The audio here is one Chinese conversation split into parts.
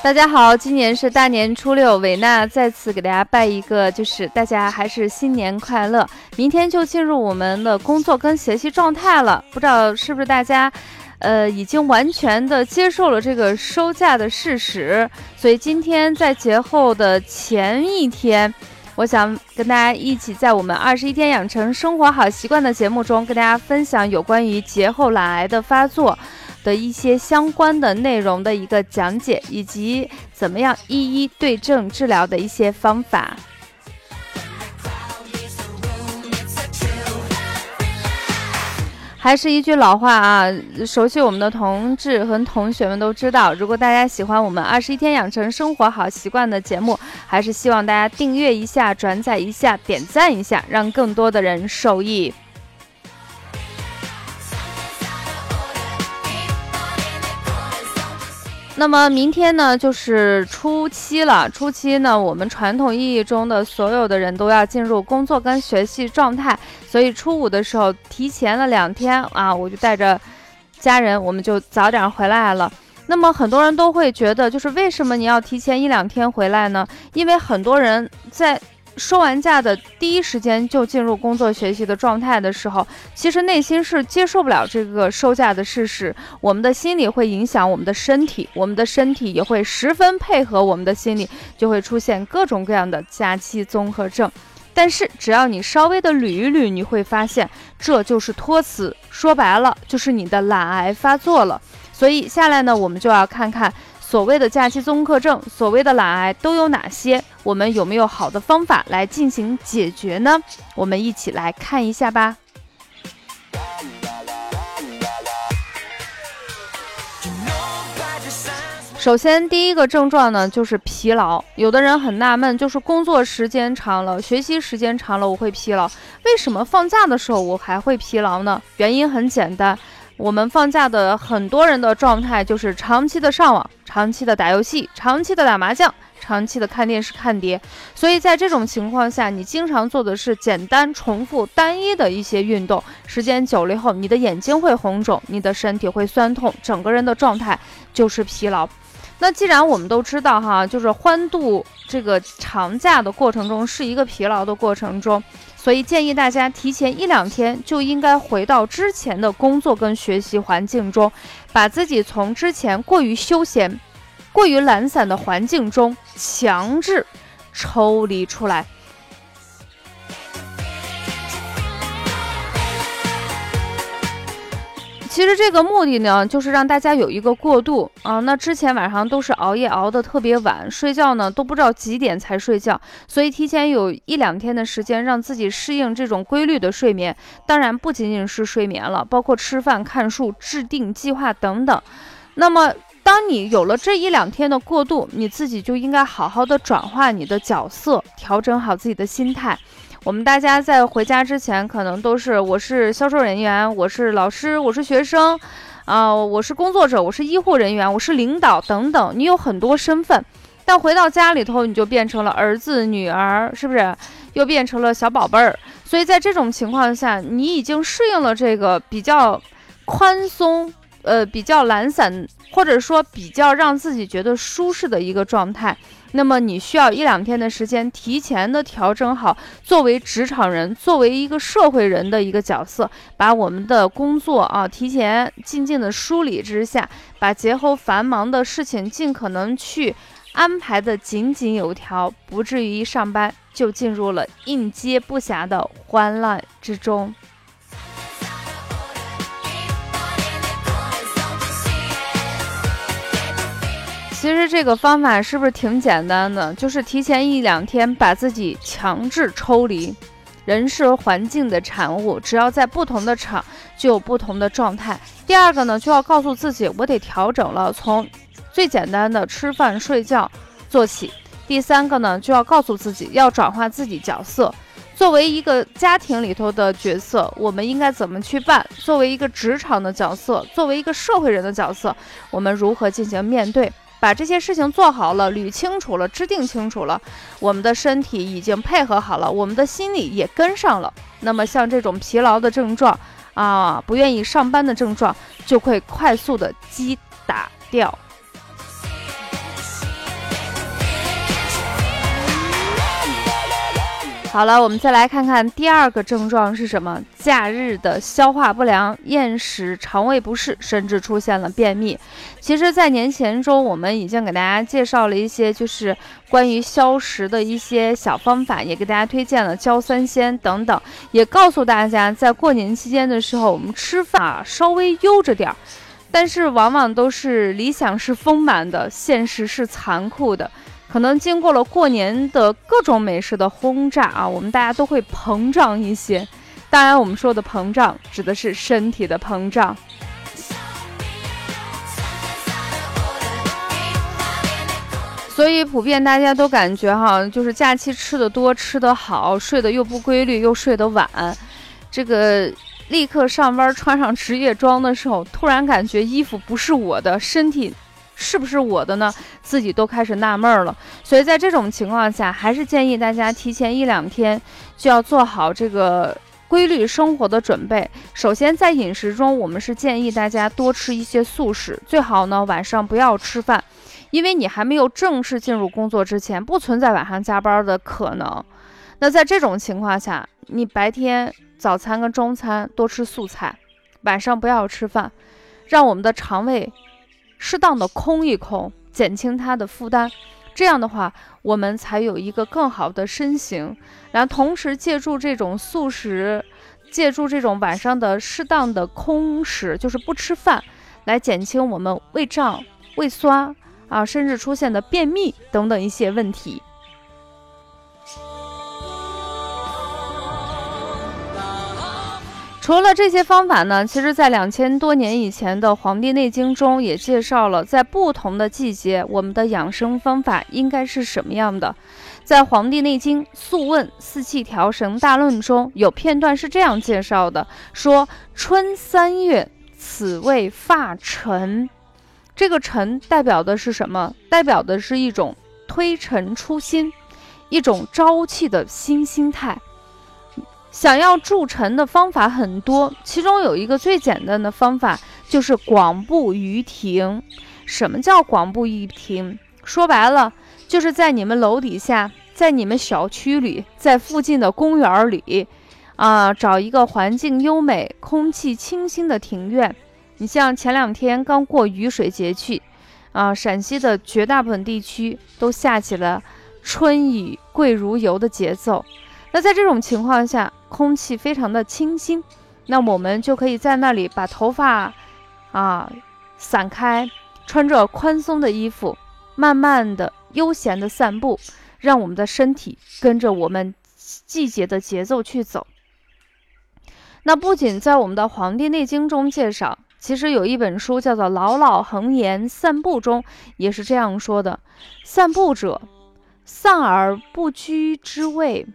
大家好，今年是大年初六，维娜再次给大家拜一个，就是大家还是新年快乐。明天就进入我们的工作跟学习状态了，不知道是不是大家，呃，已经完全的接受了这个收假的事实。所以今天在节后的前一天，我想跟大家一起在我们二十一天养成生活好习惯的节目中，跟大家分享有关于节后懒癌的发作。的一些相关的内容的一个讲解，以及怎么样一一对症治疗的一些方法。还是一句老话啊，熟悉我们的同志和同学们都知道，如果大家喜欢我们二十一天养成生活好习惯的节目，还是希望大家订阅一下、转载一下、点赞一下，让更多的人受益。那么明天呢，就是初七了。初七呢，我们传统意义中的所有的人都要进入工作跟学习状态，所以初五的时候提前了两天啊，我就带着家人，我们就早点回来了。那么很多人都会觉得，就是为什么你要提前一两天回来呢？因为很多人在。收完假的第一时间就进入工作学习的状态的时候，其实内心是接受不了这个收假的事实。我们的心理会影响我们的身体，我们的身体也会十分配合我们的心理，就会出现各种各样的假期综合症。但是只要你稍微的捋一捋，你会发现这就是托词，说白了就是你的懒癌发作了。所以下来呢，我们就要看看。所谓的假期综合症，所谓的懒癌都有哪些？我们有没有好的方法来进行解决呢？我们一起来看一下吧。首先，第一个症状呢就是疲劳。有的人很纳闷，就是工作时间长了，学习时间长了，我会疲劳。为什么放假的时候我还会疲劳呢？原因很简单。我们放假的很多人的状态就是长期的上网、长期的打游戏、长期的打麻将、长期的看电视、看碟。所以在这种情况下，你经常做的是简单、重复、单一的一些运动，时间久了以后，你的眼睛会红肿，你的身体会酸痛，整个人的状态就是疲劳。那既然我们都知道哈，就是欢度这个长假的过程中是一个疲劳的过程中。所以建议大家提前一两天就应该回到之前的工作跟学习环境中，把自己从之前过于休闲、过于懒散的环境中强制抽离出来。其实这个目的呢，就是让大家有一个过渡啊。那之前晚上都是熬夜熬得特别晚，睡觉呢都不知道几点才睡觉，所以提前有一两天的时间，让自己适应这种规律的睡眠。当然不仅仅是睡眠了，包括吃饭、看书、制定计划等等。那么，当你有了这一两天的过渡，你自己就应该好好的转化你的角色，调整好自己的心态。我们大家在回家之前，可能都是我是销售人员，我是老师，我是学生，啊，我是工作者，我是医护人员，我是领导等等，你有很多身份。但回到家里头，你就变成了儿子、女儿，是不是？又变成了小宝贝儿。所以在这种情况下，你已经适应了这个比较宽松，呃，比较懒散，或者说比较让自己觉得舒适的一个状态。那么你需要一两天的时间，提前的调整好作为职场人、作为一个社会人的一个角色，把我们的工作啊提前静静的梳理之下，把节后繁忙的事情尽可能去安排的井井有条，不至于一上班就进入了应接不暇的欢乱之中。其实这个方法是不是挺简单的？就是提前一两天把自己强制抽离，人是环境的产物，只要在不同的场就有不同的状态。第二个呢，就要告诉自己，我得调整了，从最简单的吃饭睡觉做起。第三个呢，就要告诉自己要转化自己角色，作为一个家庭里头的角色，我们应该怎么去办？作为一个职场的角色，作为一个社会人的角色，我们如何进行面对？把这些事情做好了，捋清楚了，制定清楚了，我们的身体已经配合好了，我们的心理也跟上了。那么像这种疲劳的症状啊，不愿意上班的症状，就会快速的击打掉。好了，我们再来看看第二个症状是什么？假日的消化不良、厌食、肠胃不适，甚至出现了便秘。其实，在年前中，我们已经给大家介绍了一些，就是关于消食的一些小方法，也给大家推荐了焦三鲜等等，也告诉大家，在过年期间的时候，我们吃饭啊稍微悠着点儿。但是，往往都是理想是丰满的，现实是残酷的。可能经过了过年的各种美食的轰炸啊，我们大家都会膨胀一些。当然，我们说的膨胀指的是身体的膨胀。所以，普遍大家都感觉哈，就是假期吃的多，吃的好，睡得又不规律，又睡得晚。这个立刻上班穿上职业装的时候，突然感觉衣服不是我的，身体。是不是我的呢？自己都开始纳闷了。所以在这种情况下，还是建议大家提前一两天就要做好这个规律生活的准备。首先，在饮食中，我们是建议大家多吃一些素食，最好呢晚上不要吃饭，因为你还没有正式进入工作之前，不存在晚上加班的可能。那在这种情况下，你白天早餐跟中餐多吃素菜，晚上不要吃饭，让我们的肠胃。适当的空一空，减轻他的负担，这样的话，我们才有一个更好的身形。然后同时借助这种素食，借助这种晚上的适当的空食，就是不吃饭，来减轻我们胃胀、胃酸啊，甚至出现的便秘等等一些问题。除了这些方法呢，其实，在两千多年以前的《黄帝内经》中也介绍了，在不同的季节，我们的养生方法应该是什么样的。在《黄帝内经·素问·四气调神大论》中有片段是这样介绍的：说春三月，此谓发沉。这个沉代表的是什么？代表的是一种推陈出新，一种朝气的新心态。想要筑城的方法很多，其中有一个最简单的方法就是广步于庭。什么叫广步于庭？说白了，就是在你们楼底下，在你们小区里，在附近的公园里，啊，找一个环境优美、空气清新的庭院。你像前两天刚过雨水节气，啊，陕西的绝大部分地区都下起了春雨贵如油的节奏。那在这种情况下，空气非常的清新，那我们就可以在那里把头发啊散开，穿着宽松的衣服，慢慢的悠闲的散步，让我们的身体跟着我们季节的节奏去走。那不仅在我们的《黄帝内经》中介绍，其实有一本书叫做《老老恒言散步》中也是这样说的：散步者，散而不居之谓。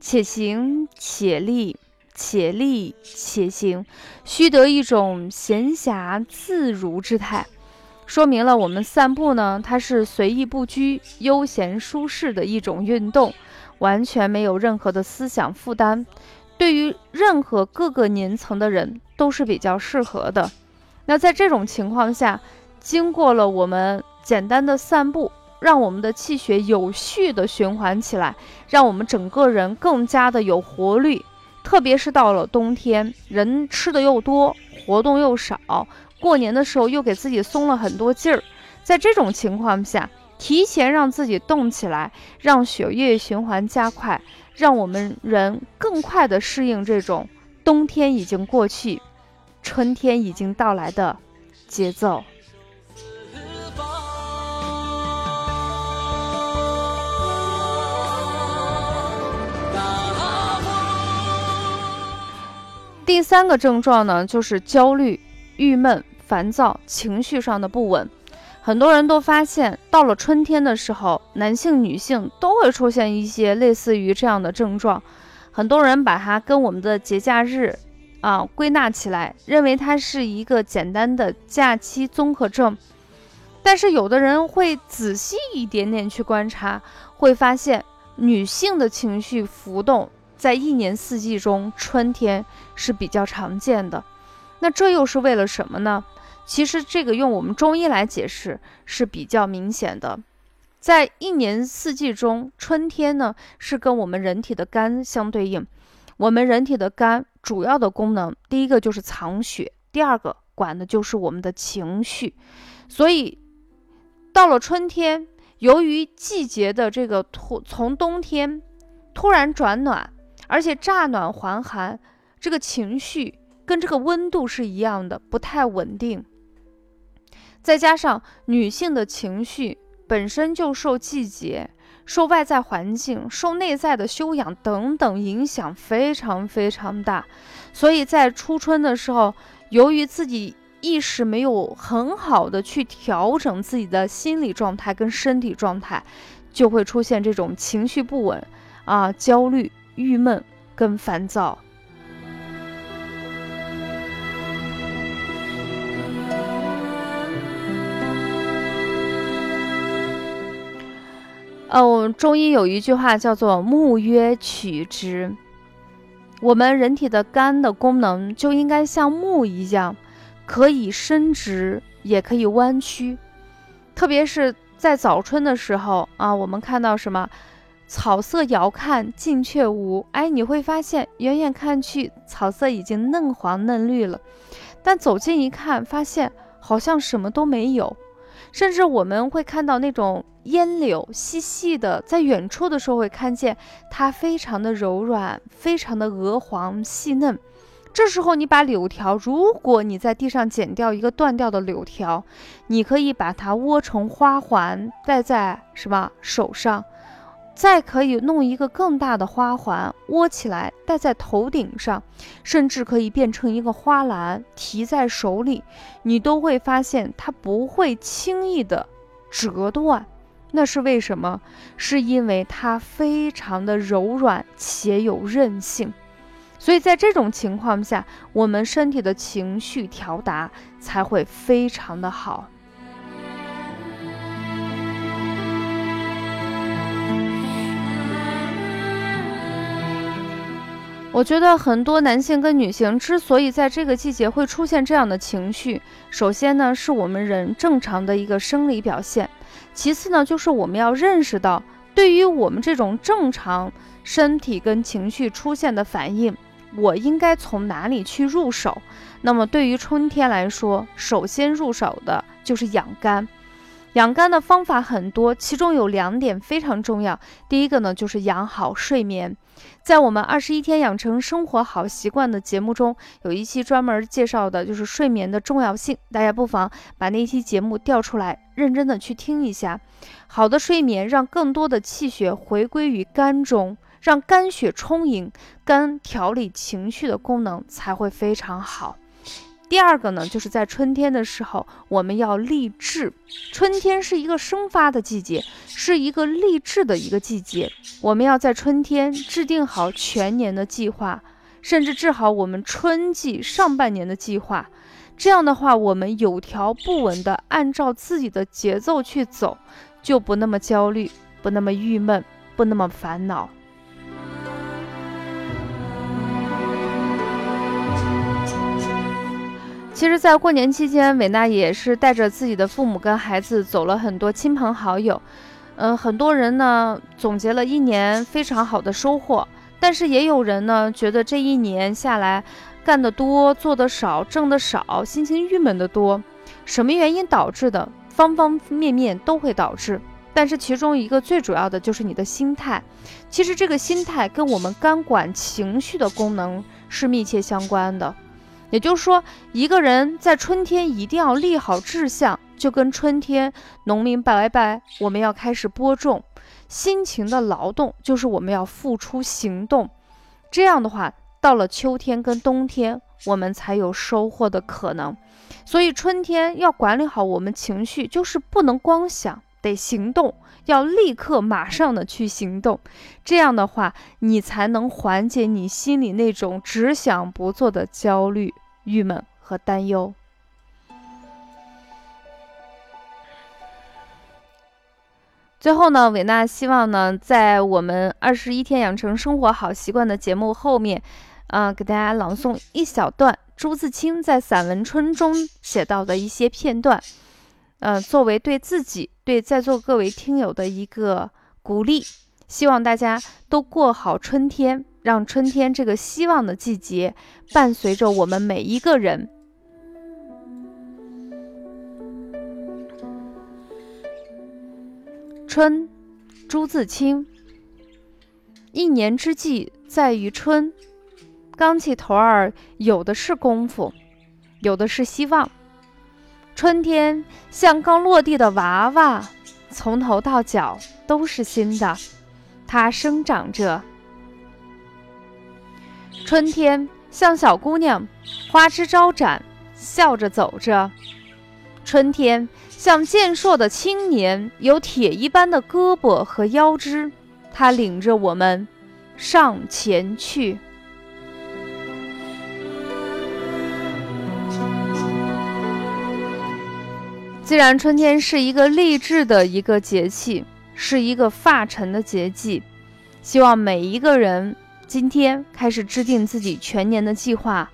且行且立，且立且行，须得一种闲暇自如之态，说明了我们散步呢，它是随意不拘、悠闲舒适的一种运动，完全没有任何的思想负担，对于任何各个年层的人都是比较适合的。那在这种情况下，经过了我们简单的散步。让我们的气血有序的循环起来，让我们整个人更加的有活力。特别是到了冬天，人吃的又多，活动又少，过年的时候又给自己松了很多劲儿。在这种情况下，提前让自己动起来，让血液循环加快，让我们人更快的适应这种冬天已经过去，春天已经到来的节奏。第三个症状呢，就是焦虑、郁闷、烦躁，情绪上的不稳。很多人都发现，到了春天的时候，男性、女性都会出现一些类似于这样的症状。很多人把它跟我们的节假日啊归纳起来，认为它是一个简单的假期综合症。但是有的人会仔细一点点去观察，会发现女性的情绪浮动。在一年四季中，春天是比较常见的。那这又是为了什么呢？其实这个用我们中医来解释是比较明显的。在一年四季中，春天呢是跟我们人体的肝相对应。我们人体的肝主要的功能，第一个就是藏血，第二个管的就是我们的情绪。所以到了春天，由于季节的这个突从冬天突然转暖，而且乍暖还寒，这个情绪跟这个温度是一样的，不太稳定。再加上女性的情绪本身就受季节、受外在环境、受内在的修养等等影响非常非常大，所以在初春的时候，由于自己意识没有很好的去调整自己的心理状态跟身体状态，就会出现这种情绪不稳啊、焦虑、郁闷跟烦躁。哦，中医有一句话叫做“木曰取之”。我们人体的肝的功能就应该像木一样，可以伸直，也可以弯曲。特别是在早春的时候啊，我们看到什么“草色遥看近却无”，哎，你会发现远远看去，草色已经嫩黄嫩绿了，但走近一看，发现好像什么都没有。甚至我们会看到那种烟柳细细的，在远处的时候会看见它非常的柔软，非常的鹅黄细嫩。这时候你把柳条，如果你在地上剪掉一个断掉的柳条，你可以把它窝成花环，戴在什么手上。再可以弄一个更大的花环窝起来戴在头顶上，甚至可以变成一个花篮提在手里，你都会发现它不会轻易的折断。那是为什么？是因为它非常的柔软且有韧性。所以在这种情况下，我们身体的情绪调达才会非常的好。我觉得很多男性跟女性之所以在这个季节会出现这样的情绪，首先呢是我们人正常的一个生理表现，其次呢就是我们要认识到，对于我们这种正常身体跟情绪出现的反应，我应该从哪里去入手？那么对于春天来说，首先入手的就是养肝。养肝的方法很多，其中有两点非常重要。第一个呢，就是养好睡眠。在我们二十一天养成生活好习惯的节目中，有一期专门介绍的就是睡眠的重要性，大家不妨把那期节目调出来，认真的去听一下。好的睡眠让更多的气血回归于肝中，让肝血充盈，肝调理情绪的功能才会非常好。第二个呢，就是在春天的时候，我们要立志。春天是一个生发的季节，是一个立志的一个季节。我们要在春天制定好全年的计划，甚至制好我们春季上半年的计划。这样的话，我们有条不紊地按照自己的节奏去走，就不那么焦虑，不那么郁闷，不那么烦恼。其实，在过年期间，伟娜也是带着自己的父母跟孩子走了很多亲朋好友。嗯，很多人呢总结了一年非常好的收获，但是也有人呢觉得这一年下来干得多、做得少、挣得少，心情郁闷得多。什么原因导致的？方方面面都会导致，但是其中一个最主要的就是你的心态。其实这个心态跟我们肝管情绪的功能是密切相关的。也就是说，一个人在春天一定要立好志向，就跟春天农民拜拜，我们要开始播种，辛勤的劳动就是我们要付出行动。这样的话，到了秋天跟冬天，我们才有收获的可能。所以春天要管理好我们情绪，就是不能光想，得行动，要立刻马上的去行动。这样的话，你才能缓解你心里那种只想不做的焦虑。郁闷和担忧。最后呢，伟娜希望呢，在我们二十一天养成生活好习惯的节目后面，啊，给大家朗诵一小段朱自清在散文《春》中写到的一些片段，呃，作为对自己、对在座各位听友的一个鼓励。希望大家都过好春天，让春天这个希望的季节伴随着我们每一个人。春，朱自清。一年之计在于春，刚起头儿有的是功夫，有的是希望。春天像刚落地的娃娃，从头到脚都是新的，它生长着。春天像小姑娘，花枝招展，笑着走着。春天。像健硕的青年，有铁一般的胳膊和腰肢，他领着我们上前去。既然春天是一个励志的一个节气，是一个发尘的节气，希望每一个人今天开始制定自己全年的计划，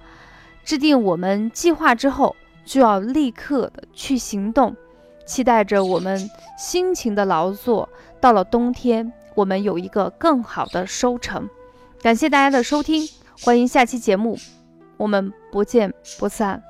制定我们计划之后就要立刻的去行动。期待着我们辛勤的劳作，到了冬天，我们有一个更好的收成。感谢大家的收听，欢迎下期节目，我们不见不散。